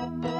Right, a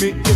me,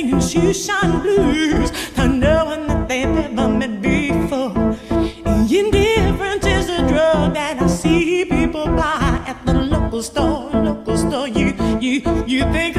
singing shoeshine blues, not knowing that they've ever met before. Indifference is a drug that I see people buy at the local store, local store. You, you, you think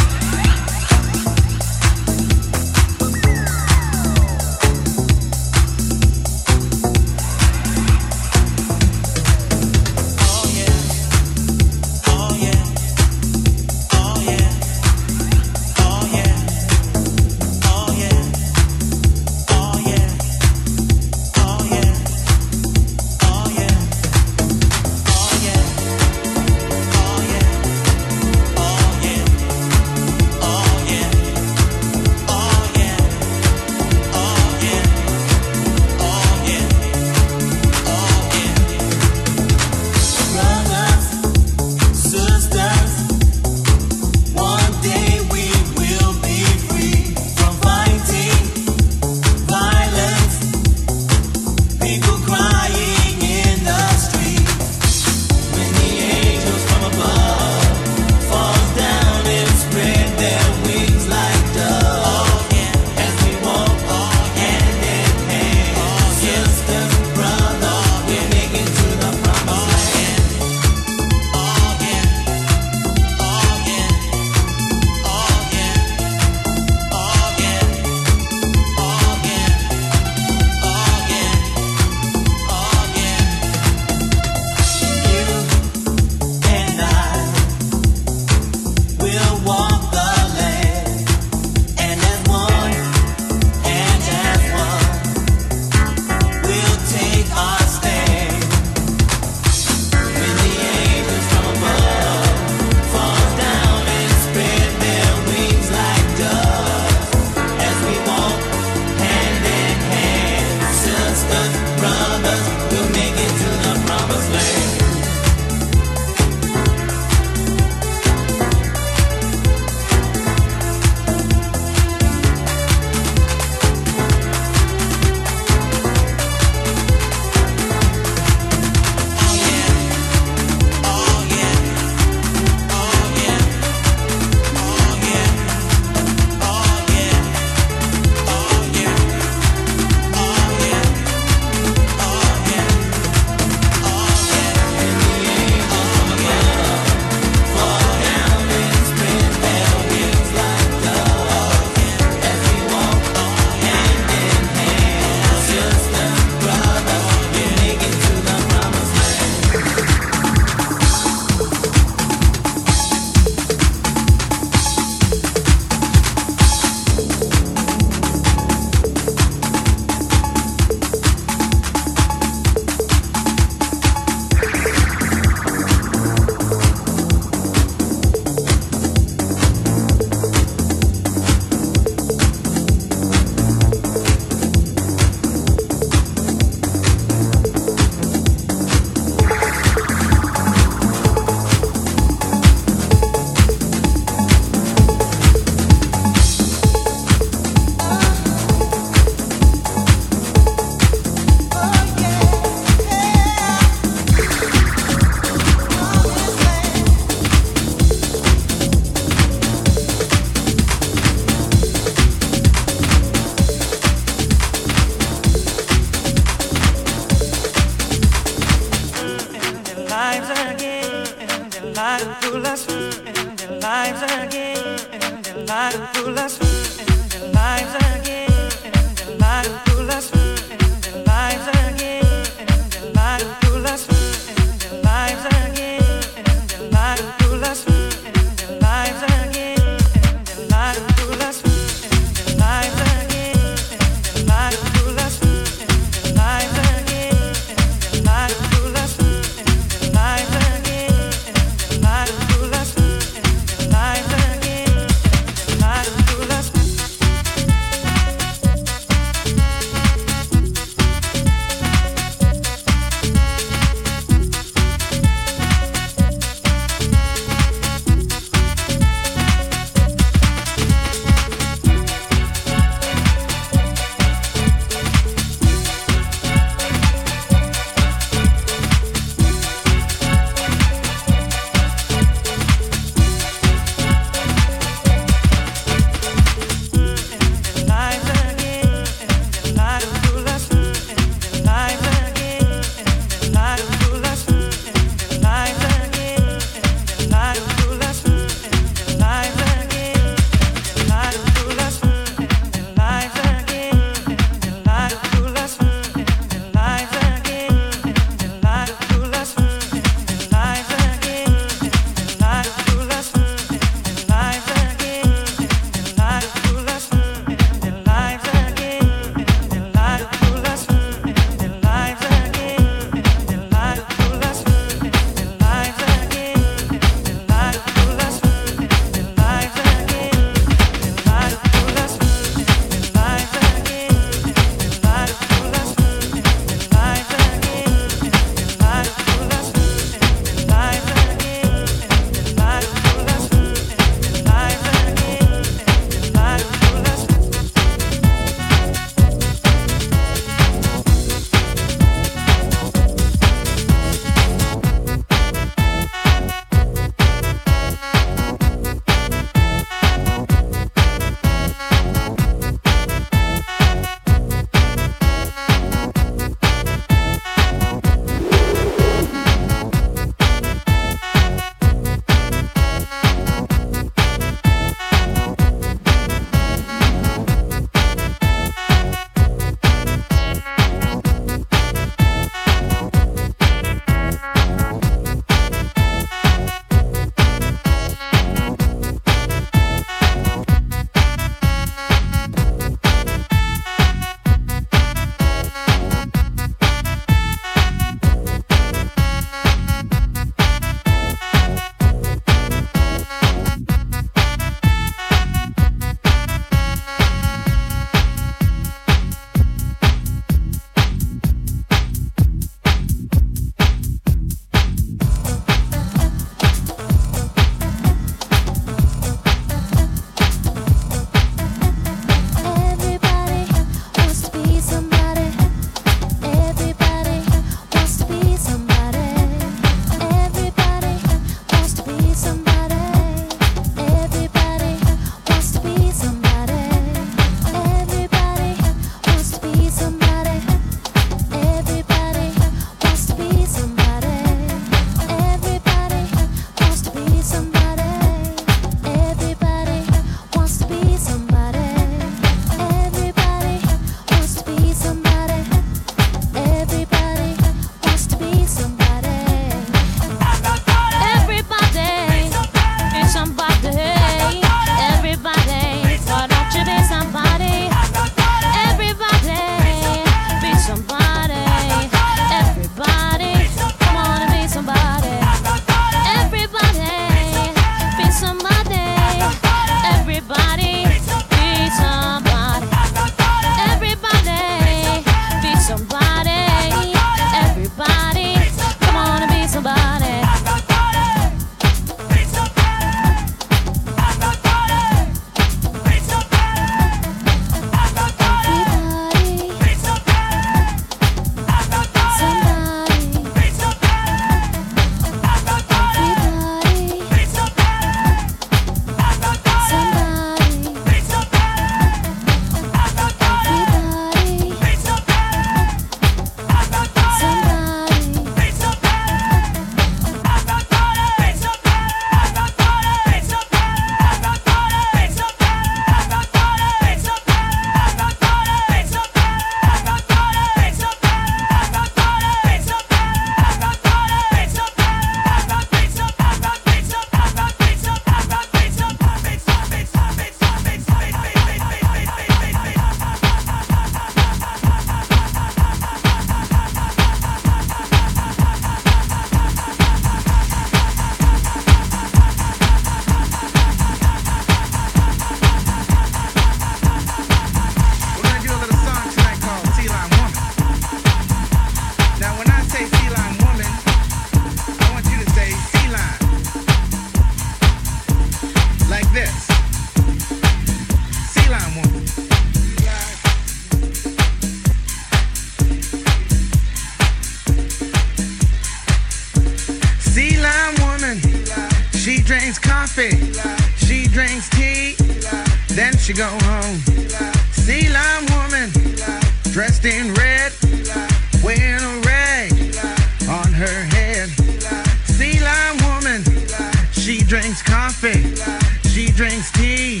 drinks coffee. She drinks tea.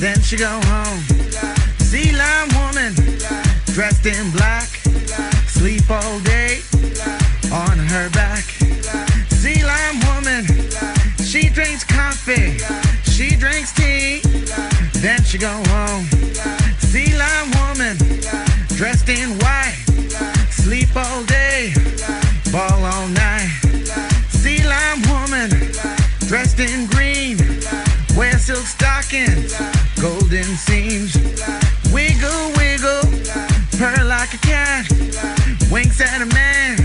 Then she go home. Sea lime woman dressed in black, sleep all day on her back. Sea lime woman, she drinks coffee, she drinks tea, then she go home. Sea lime woman, dressed in dressed in green, wear silk stockings, golden seams, wiggle wiggle, purr like a cat, winks at a man,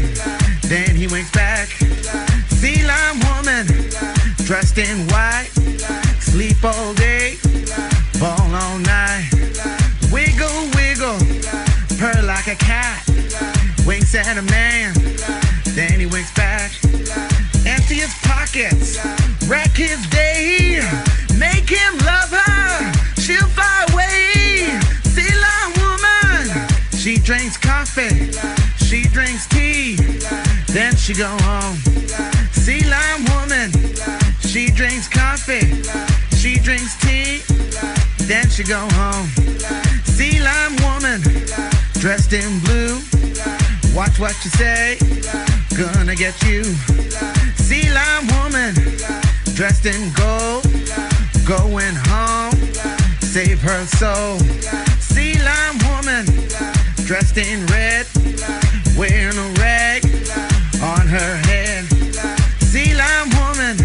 then he winks back. Sea lime woman, dressed in white, sleep all day, ball all night. Wiggle, wiggle, purr like a cat, winks at a man, she go home. Sea lime woman, she drinks coffee, she drinks tea, then she go home. Sea lime woman, dressed in blue, watch what you say, gonna get you. Sea lime woman, dressed in gold, going home, save her soul. Sea lime woman, dressed in red, wearing a her head. Sea lime woman,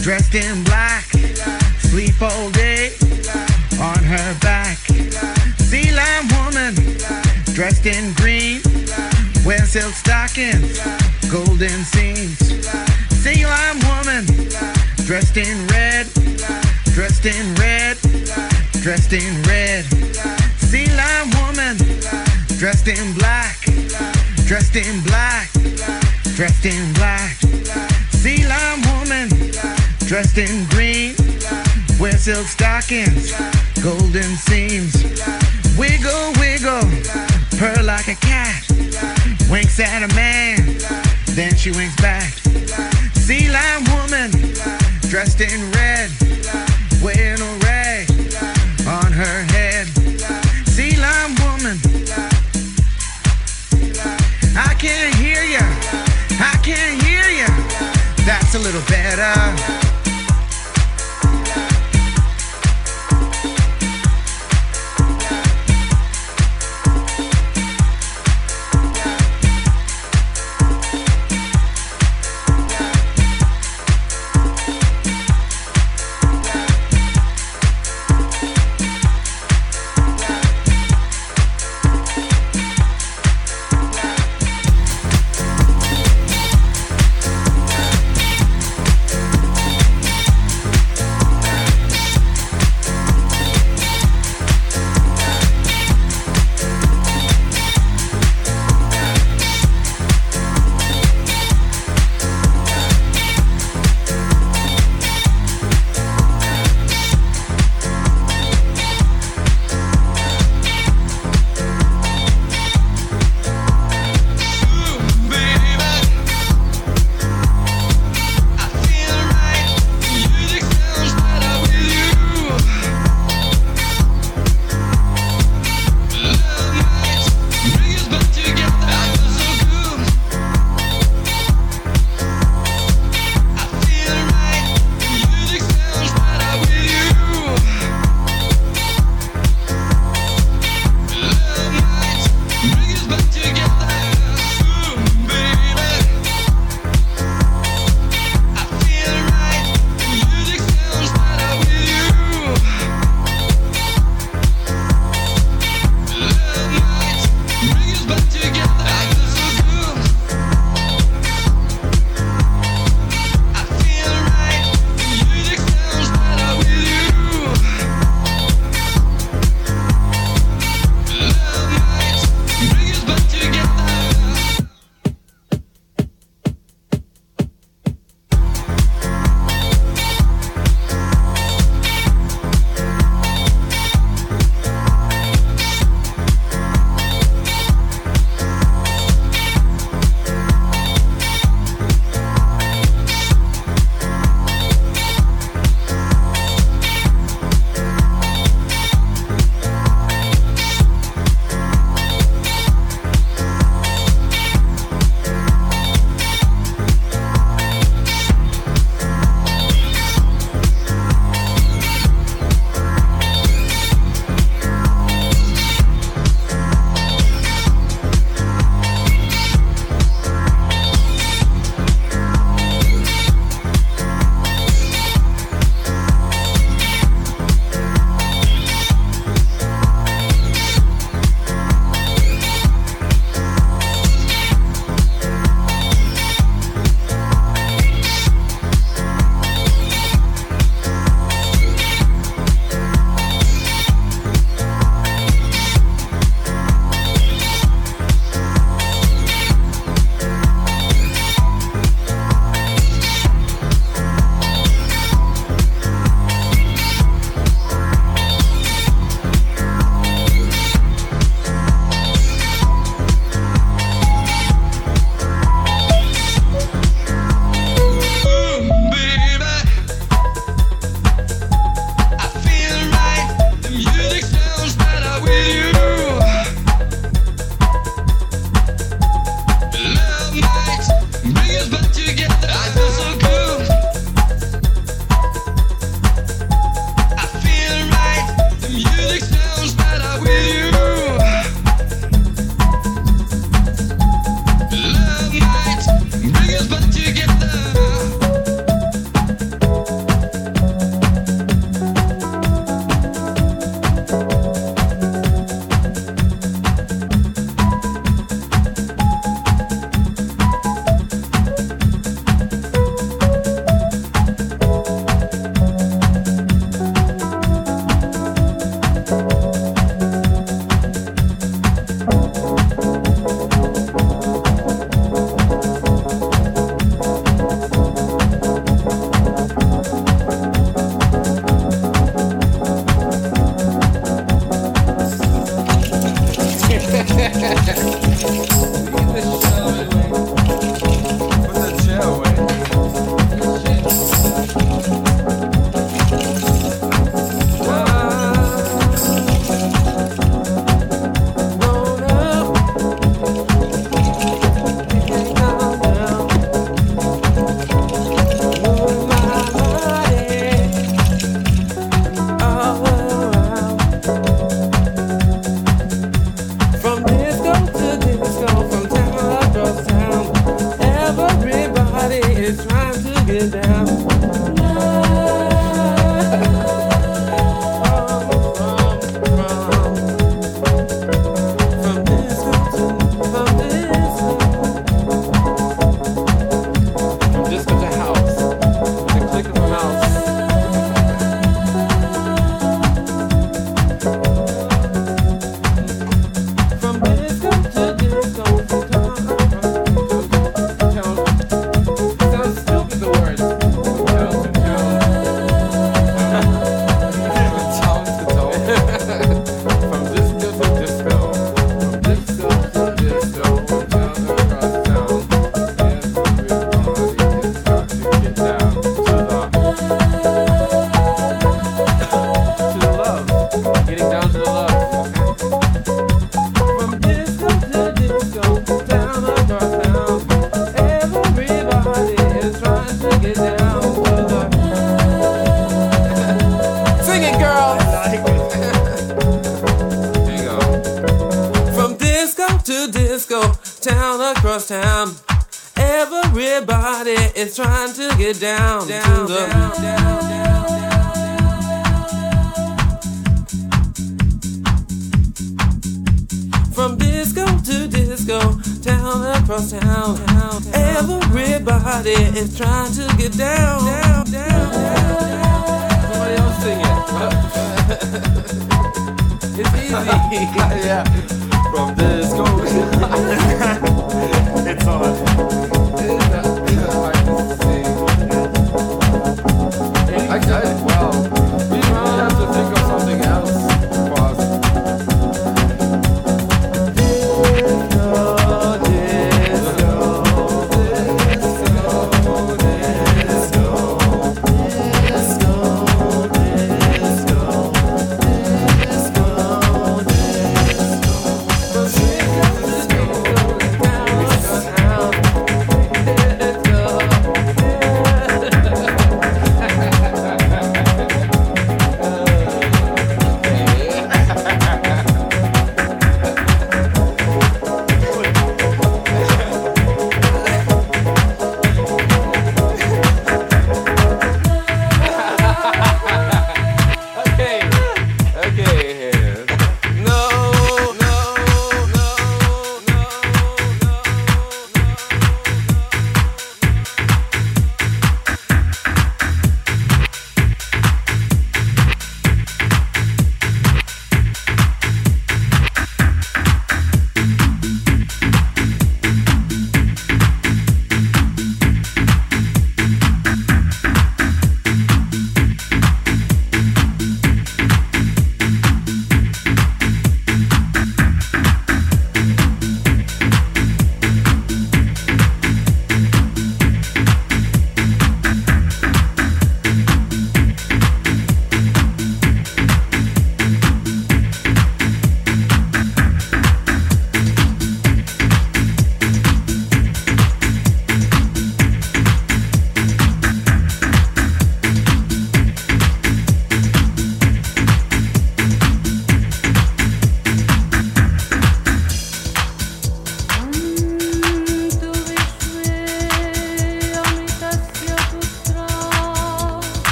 dressed in black, sleep all day on her back. Sea lime woman, dressed in green, wear silk stockings, golden seams. Sea lime woman, dressed in red, dressed in red, dressed in red. Sea lime woman, dressed in black, dressed in black, dressed in black. Sea lime woman, dressed in green, wear silk stockings, golden seams. Wiggle, wiggle, purr like a cat, winks at a man, then she winks back. Sea lime woman, dressed in red, wearing a rag on her head. Sea lime woman, I can't hear a little better.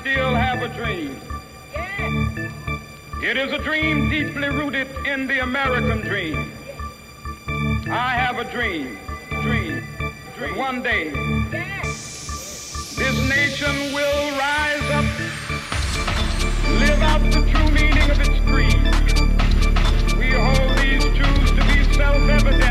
Still have a dream. Yes. It is a dream deeply rooted in the American dream. I have a dream, dream, dream. One day, yes. this nation will rise up, live out the true meaning of its creed. We hold these truths to be self-evident